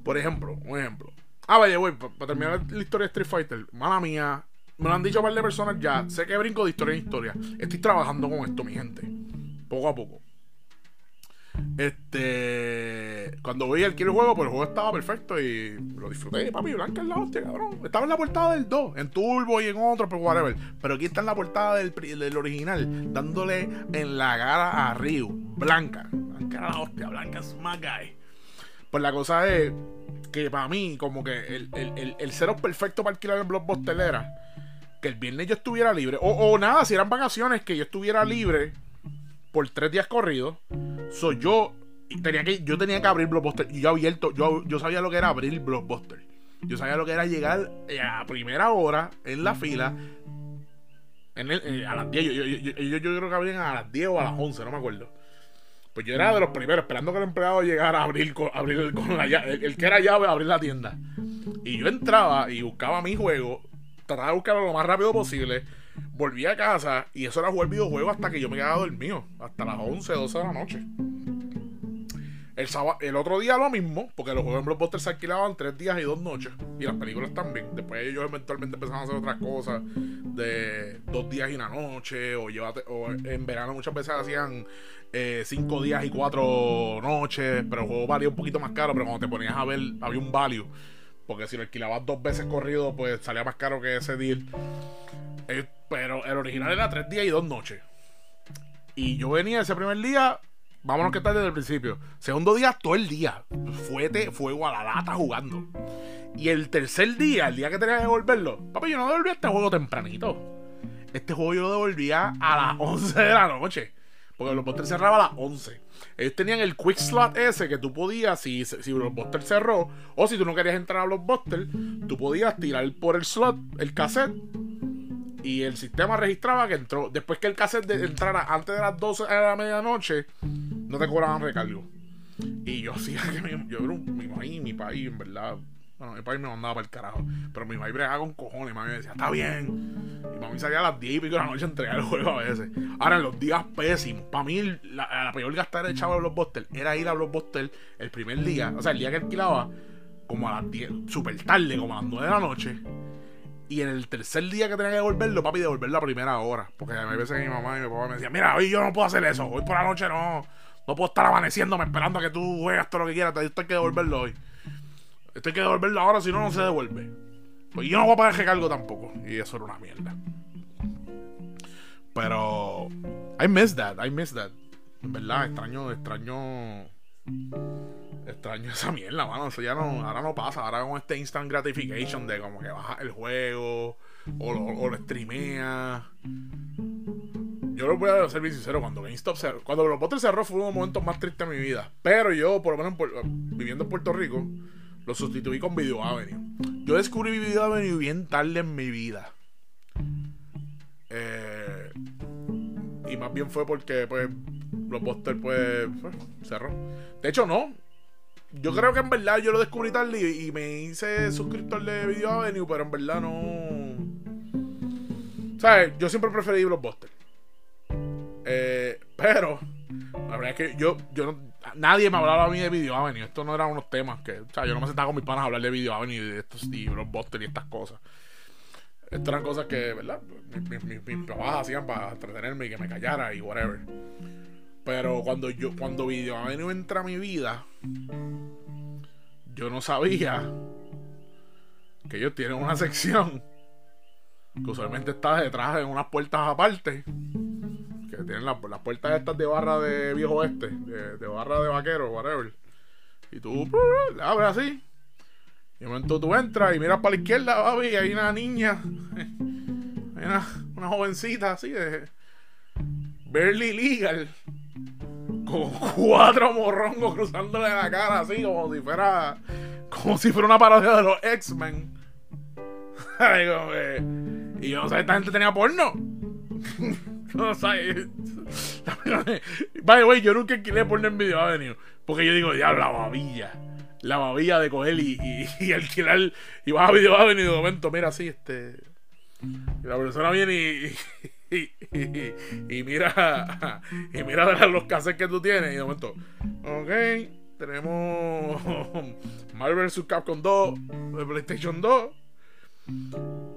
por ejemplo, un ejemplo. Ah, vaya, voy, para terminar la historia de Street Fighter, mala mía, me lo han dicho un par de personas ya. Sé que brinco de historia en historia. Estoy trabajando con esto, mi gente. Poco a poco. Este. Cuando voy al quiero juego, pues el juego estaba perfecto y lo disfruté. Papi, blanca es la hostia, cabrón. Estaba en la portada del 2, en Turbo y en otro, pero pues whatever. Pero aquí está en la portada del, original, dándole en la cara a Ryu. Blanca. Blanca era la hostia, blanca es my guy. Pues la cosa es que para mí, como que el, el, el, cero perfecto para alquilar en Blockbuster era que el viernes yo estuviera libre. O, nada, si eran vacaciones, que yo estuviera libre por tres días corridos. So, yo tenía que, yo tenía que abrir Blockbuster. Y yo abierto, yo, yo sabía lo que era abrir Blockbuster. Yo sabía lo que era llegar a primera hora en la fila. En el, eh, a las 10. Yo, yo, yo, creo que abrían a las 10 o a las 11, no me acuerdo. Pues yo era de los primeros, esperando que el empleado llegara a abrir, con, abrir con la llave, el, que era llave, a abrir la tienda. Y yo entraba y buscaba mi juego, trataba de buscarlo lo más rápido posible, volvía a casa y eso era jugar videojuego hasta que yo me quedaba dormido, hasta las 11, 12 de la noche. El, otro día lo mismo, porque los juegos en Blockbuster se alquilaban tres días y dos noches. Y las películas también. Después ellos eventualmente empezaron a hacer otras cosas de dos días y una noche. O, o en verano muchas veces hacían eh, cinco días y cuatro noches. Pero el juego valía un poquito más caro. Pero cuando te ponías a ver, había un value. Porque si lo alquilabas dos veces corrido, pues salía más caro que ese deal. Eh, pero el original era tres días y dos noches. Y yo venía ese primer día Vámonos que está desde el principio. Segundo día, todo el día. Fuete, fuego a la lata jugando. Y el tercer día, el día que tenía que devolverlo, papi, yo no devolví este juego tempranito. Este juego yo lo devolvía a las 11 de la noche. Porque los Blockbuster cerraba a las 11. Ellos tenían el quick slot ese que tú podías, si, si Blockbuster cerró, o si tú no querías entrar a Blockbuster, tú podías tirar por el slot el cassette y el sistema registraba que entró. Después que el cassette entrara antes de las 12 de la medianoche, no te cobraban recargo. Y yo hacía que mi, yo era mi país, mi país, en verdad. Bueno, mi país me mandaba para el carajo. Pero mi país bregaba con cojones. Mami me decía, está bien. Y mami salía a las 10 y pico de la noche a entregar el juego a veces. Ahora, en los días pésimos. Para mí, la, la peor gastar el chavo de Blockbuster era ir a Blockbuster el primer día. O sea, el día que alquilaba, como a las 10, súper tarde, como a las 9 de la noche y en el tercer día que tenía que devolverlo, papi, devolverlo a primera hora. Porque a veces mi mamá y mi papá me decían, mira, hoy yo no puedo hacer eso. Hoy por la noche no. No puedo estar amaneciéndome esperando a que tú juegas todo lo que quieras. Esto hay que devolverlo hoy. Esto hay que devolverlo ahora, si no, no se devuelve. Pues yo no voy a pagar recargo tampoco. Y eso era una mierda. Pero. I miss that. I miss that. En verdad, extraño, extraño Extraño esa mierda, mano. Eso ya no, ahora no pasa. Ahora con este instant gratification de como que baja el juego o lo, o streamea. Yo lo voy a ser bien sincero, cuando GameStop cerró, cuando Blockbuster cerró fue uno de los momentos más tristes de mi vida. Pero yo, por lo menos viviendo en Puerto Rico, lo sustituí con Video Avenue. Yo descubrí Video Avenue bien tarde en mi vida. Eh, y más bien fue porque, pues, Blockbuster, pues, pues, cerró. De hecho, no. Yo creo que en verdad yo lo descubrí tarde y, me hice suscriptor de Video Avenue, pero en verdad no. ¿Sabes? Yo siempre preferí Blockbuster. Eh, pero, la verdad es que yo, yo no, nadie me hablaba a mí de Video Avenue. Esto no eran unos temas que. O sea, yo no me sentaba con mis panas a hablar de Video Avenue y de estos y Blockbuster y estas cosas. Estas eran cosas que, ¿verdad? Mis, mis, papás hacían para entretenerme y que me callara y whatever. Pero cuando yo, cuando Video Avenue entra a mi vida, yo no sabía que ellos tienen una sección que usualmente está detrás de unas puertas aparte. Que tienen las, puertas estas de barra de viejo oeste, de, barra de vaquero, whatever. Y tú le abres así. Y de momento tú entras y miras para la izquierda, baby, y hay una niña. Hay una, una jovencita así de. Barely legal con cuatro morrongos cruzándole la cara así como si fuera como si fuera una parodia de los X-Men. y yo no sé, esta gente tenía porno. no sé. By the yo nunca alquilé porno en Video Avenue. Porque yo digo, diablo, la babilla. La babilla de coger y, y, alquilar. Y vas a Video Avenue y de momento, mira así, este. Y la persona viene y, y, mira y mira los cassettes que tú tienes y de momento ok tenemos Marvel vs Capcom 2 de PlayStation 2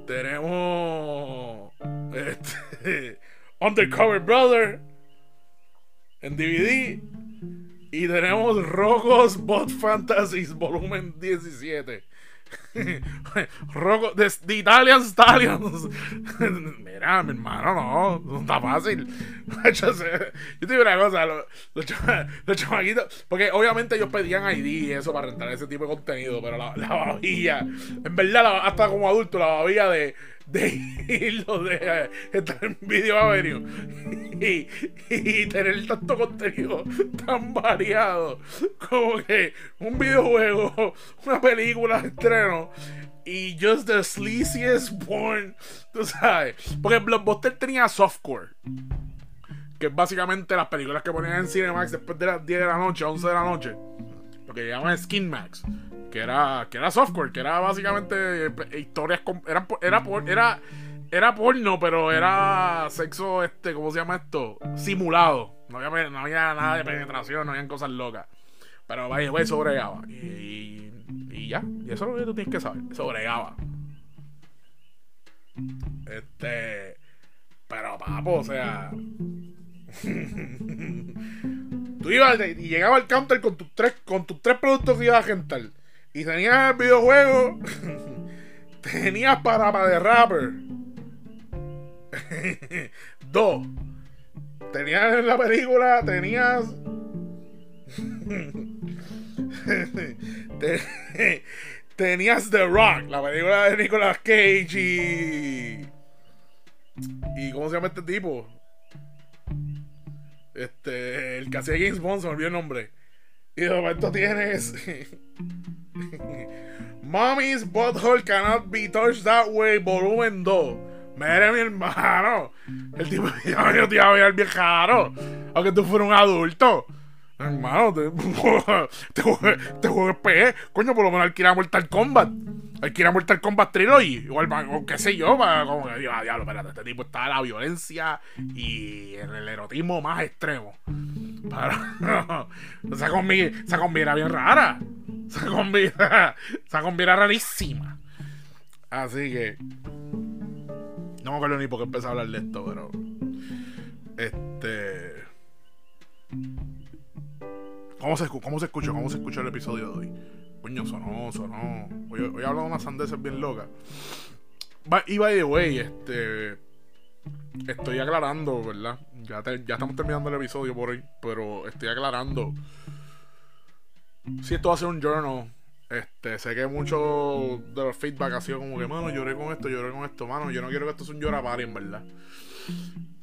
tenemos este, Undercover Brother en DVD y tenemos Rogos Bot Fantasies volumen 17 Roco, de, Italian Stallions. Mira, mi hermano, no, no está fácil. yo te digo una cosa, los, chamaquitos, porque obviamente ellos pedían ID y eso para rentar ese tipo de contenido, pero la babilla, en verdad, hasta como adulto, la babilla de de irlo de estar en Video Avenue. Y, y, tener tanto contenido tan variado como que un videojuego, una película de estreno y just the sleaziest porn, tú sabes. Porque Blockbuster tenía softcore, que es básicamente las películas que ponían en Cinemax después de las 10 de la noche, 11 de la noche, lo que llaman Skin Max que era, que era software, que era básicamente eh, historias, era, era, era, era porno, pero era sexo, este, ¿cómo se llama esto? Simulado. No había, no había nada de penetración, no había cosas locas. Pero vaya, güey, sobregaba. Y, y, ya, y eso es lo que tú tienes que saber. Sobregaba. Este. Pero papo, o sea. tú ibas y llegaba al counter con tus tres, con tus tres productos que ibas a rentar. Y tenías el videojuego. tenías para de rapper. Dos. Tenías la película. Tenías. tenías The Rock, la película de Nicolas Cage y. ¿Y cómo se llama este tipo? Este. El que hacía James Bond, se me olvidó el nombre. Y de momento tienes. Mommy's butthole cannot be touched that way, volumen 2. Mire, mi hermano. El tipo yo te iba a ver bien raro. Aunque tú fueras un adulto. Hermano, te, te, te PE. Coño, por lo menos alquila Mortal Kombat. Alquila Mortal Kombat Trilogy. Igual, o qué sé yo, para, como que digo, diablo, espérate, este tipo está la violencia y el erotismo más extremo. Para, esa combi, esa combi era bien rara. Esa combi, esa combi era rarísima. Así que. No me acuerdo ni por qué empecé a hablar de esto, pero. Este. ¿Cómo se, cómo se escuchó? ¿Cómo se escuchó el episodio de hoy? Coño, sonó, sonó. Hoy, hoy he hablado de unas sandeces bien locas. Y by the way, este. Estoy aclarando, ¿verdad? Ya, ya estamos terminando el episodio por hoy, pero estoy aclarando. Si esto va a ser un journal Este, sé que mucho de los feedback ha sido como que, mano, lloré con esto, lloré con esto, mano, yo no quiero que esto sea un llorapari, en verdad.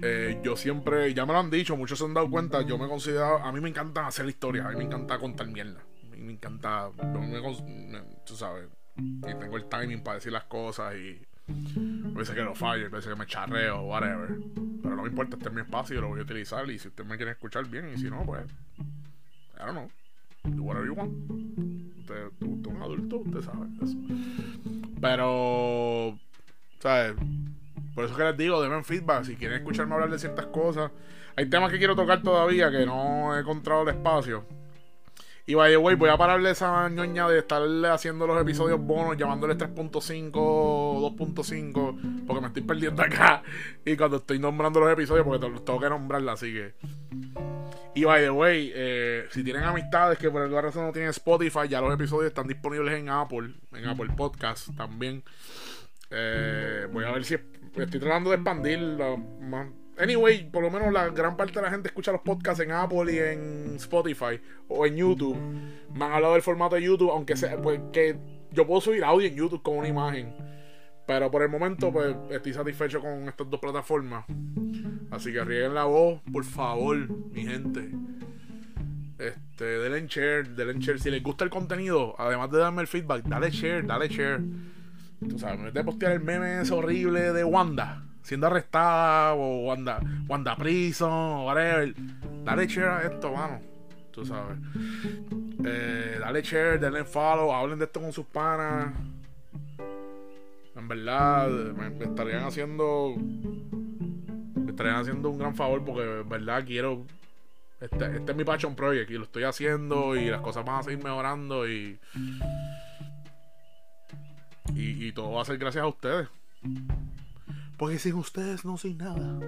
Eh, yo siempre, ya me lo han dicho, muchos se han dado cuenta, yo me considero, a mí me encanta hacer historias, a mí me encanta contar mierda, a mí me encanta, tú sabes, y tengo el timing para decir las cosas y a veces que lo fallo, a veces que me charreo, whatever. Pero no me importa, este es mi espacio, lo voy a utilizar y si usted me quiere escuchar bien y si no, pues, I don't know, do whatever you want. Usted, es un adulto, usted sabe eso. Pero, ¿sabes? Por eso que les digo, denme feedback. Si quieren escucharme hablar de ciertas cosas. Hay temas que quiero tocar todavía que no he encontrado el espacio. Y vaya, güey, voy a pararle esa ñoña de estarle haciendo los episodios bonos, llamándole 3.5, 2.5, porque me estoy perdiendo acá. Y cuando estoy nombrando los episodios, porque tengo que nombrarla, así que. Y by the way, eh, si tienen amistades que por alguna razón no tienen Spotify, ya los episodios están disponibles en Apple, en Apple Podcast también. Eh, voy a ver si estoy tratando de expandir más. Anyway, por lo menos la gran parte de la gente escucha los podcasts en Apple y en Spotify o en YouTube. Me han hablado del formato de YouTube, aunque sea, pues que yo puedo subir audio en YouTube con una imagen. Pero por el momento, pues estoy satisfecho con estas dos plataformas. Así que rieguen la voz, por favor, mi gente. Este, denle share, denle share. Si les gusta el contenido, además de darme el feedback, dale share, dale share. Tú sabes, me de postear el meme ese horrible de Wanda siendo arrestada o Wanda, Wanda Prison o whatever. Dale share a esto, mano. Tú sabes. Eh, dale share, denle follow, hablen de esto con sus panas. En verdad, me, estarían haciendo. Estarían haciendo un gran favor porque en verdad quiero. Este, este es mi Passion Project y lo estoy haciendo y las cosas van a seguir mejorando y. Y, todo va a ser gracias a ustedes. Porque sin ustedes no soy nada.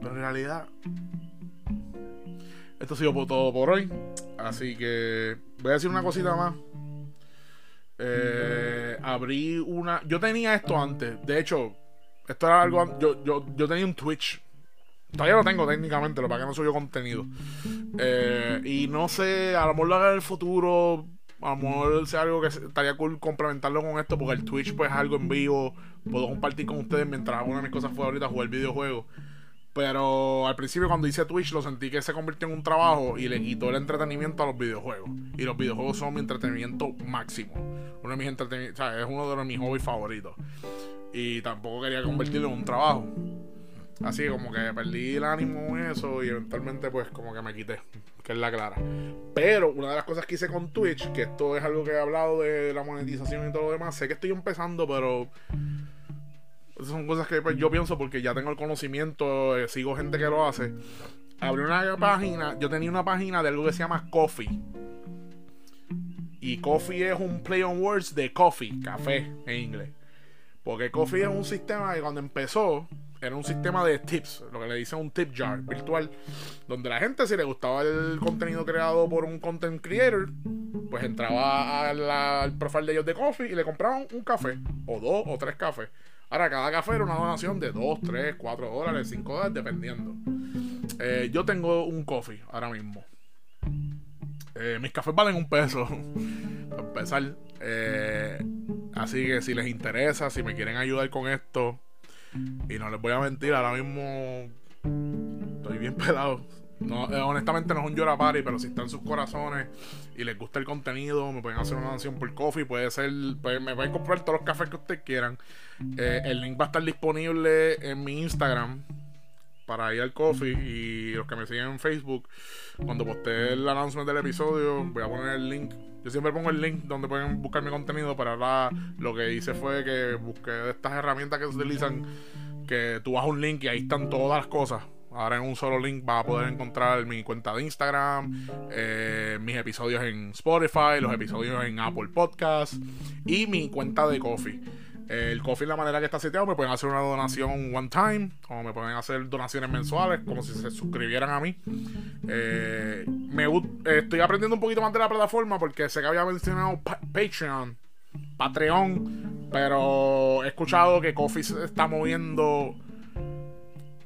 Pero en realidad, esto ha sido todo por hoy. Así que voy a decir una cosita más. Eh, abrí una. Yo tenía esto antes. De hecho, esto era algo. Yo, yo, yo tenía un Twitch. Todavía lo tengo técnicamente, lo para que no subió contenido. Eh, y no sé, a lo mejor lo haga en el futuro a lo mejor sea algo que estaría cool complementarlo con esto, porque el Twitch pues es algo en vivo, puedo compartir con ustedes mientras una de mis cosas fue ahorita jugar videojuegos. Pero al principio cuando hice Twitch lo sentí que se convirtió en un trabajo y le quitó el entretenimiento a los videojuegos. Y los videojuegos son mi entretenimiento máximo. Uno de mis entretenimientos, o sea, es uno de mis hobbies favoritos. Y tampoco quería convertirlo en un trabajo. Así como que perdí el ánimo en eso y eventualmente pues como que me quité, que es la clara. Pero una de las cosas que hice con Twitch, que esto es algo que he hablado de la monetización y todo lo demás, sé que estoy empezando, pero son cosas que pues, yo pienso porque ya tengo el conocimiento, eh, sigo gente que lo hace. Abrí una página, yo tenía una página de algo que se llama Coffee. Y Coffee es un play on words de coffee, café en inglés. Porque Coffee es un sistema que cuando empezó era un sistema de tips, lo que le dicen un tip jar virtual, donde la gente, si le gustaba el contenido creado por un content creator, pues entraba al profile de ellos de coffee y le compraban un café, o dos o tres cafés. Ahora, cada café era una donación de 2, 3, 4 dólares, 5 dólares, dependiendo. Eh, yo tengo un coffee ahora mismo. Eh, mis cafés valen un peso, para empezar. Eh, así que si les interesa, si me quieren ayudar con esto, y no les voy a mentir, ahora mismo estoy bien pelado. No, eh, honestamente no es un llora party, pero si está en sus corazones y les gusta el contenido, me pueden hacer una donación por coffee, puede ser, me pueden comprar todos los cafés que ustedes quieran. Eh, el link va a estar disponible en mi Instagram para ir al coffee y los que me siguen en Facebook, cuando postee el announcement del episodio, voy a poner el link. Yo siempre pongo el link donde pueden buscar mi contenido, pero ahora lo que hice fue que busqué estas herramientas que se utilizan, que tú vas a un link y ahí están todas las cosas Ahora en un solo link vas a poder encontrar mi cuenta de Instagram, eh, mis episodios en Spotify, los episodios en Apple Podcasts y mi cuenta de Coffee. El Coffee, la manera que está seteado, me pueden hacer una donación one time, o me pueden hacer donaciones mensuales, como si se suscribieran a mí. Eh, me, estoy aprendiendo un poquito más de la plataforma porque sé que había mencionado Patreon, Patreon, pero he escuchado que Coffee se está moviendo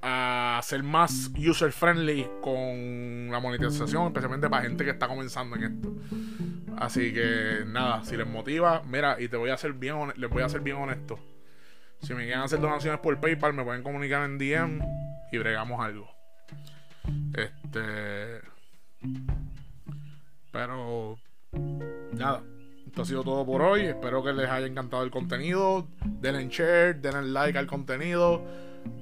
a ser más user friendly con la monetización, especialmente para gente que está comenzando en esto. Así que nada, si les motiva, mira, y te voy a hacer bien les voy a ser bien honesto. Si me quieren hacer donaciones por PayPal, me pueden comunicar en DM y bregamos algo. Este. Pero. Nada. Esto ha sido todo por hoy. Espero que les haya encantado el contenido. Denle share, denle like al contenido.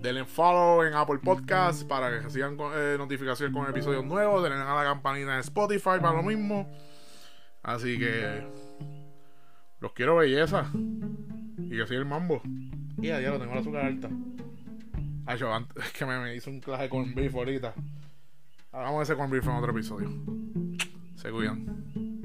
Denle follow en Apple Podcasts para que reciban eh, notificaciones con episodios nuevos. Denle a la campanita de Spotify para lo mismo. Así que. Los quiero belleza. Y que siga el mambo. Y ya lo tengo la azúcar alta. Ay, yo antes, es que me, me hizo un clase con beef ahorita. Hagamos ese con beef en otro episodio. Se cuidan.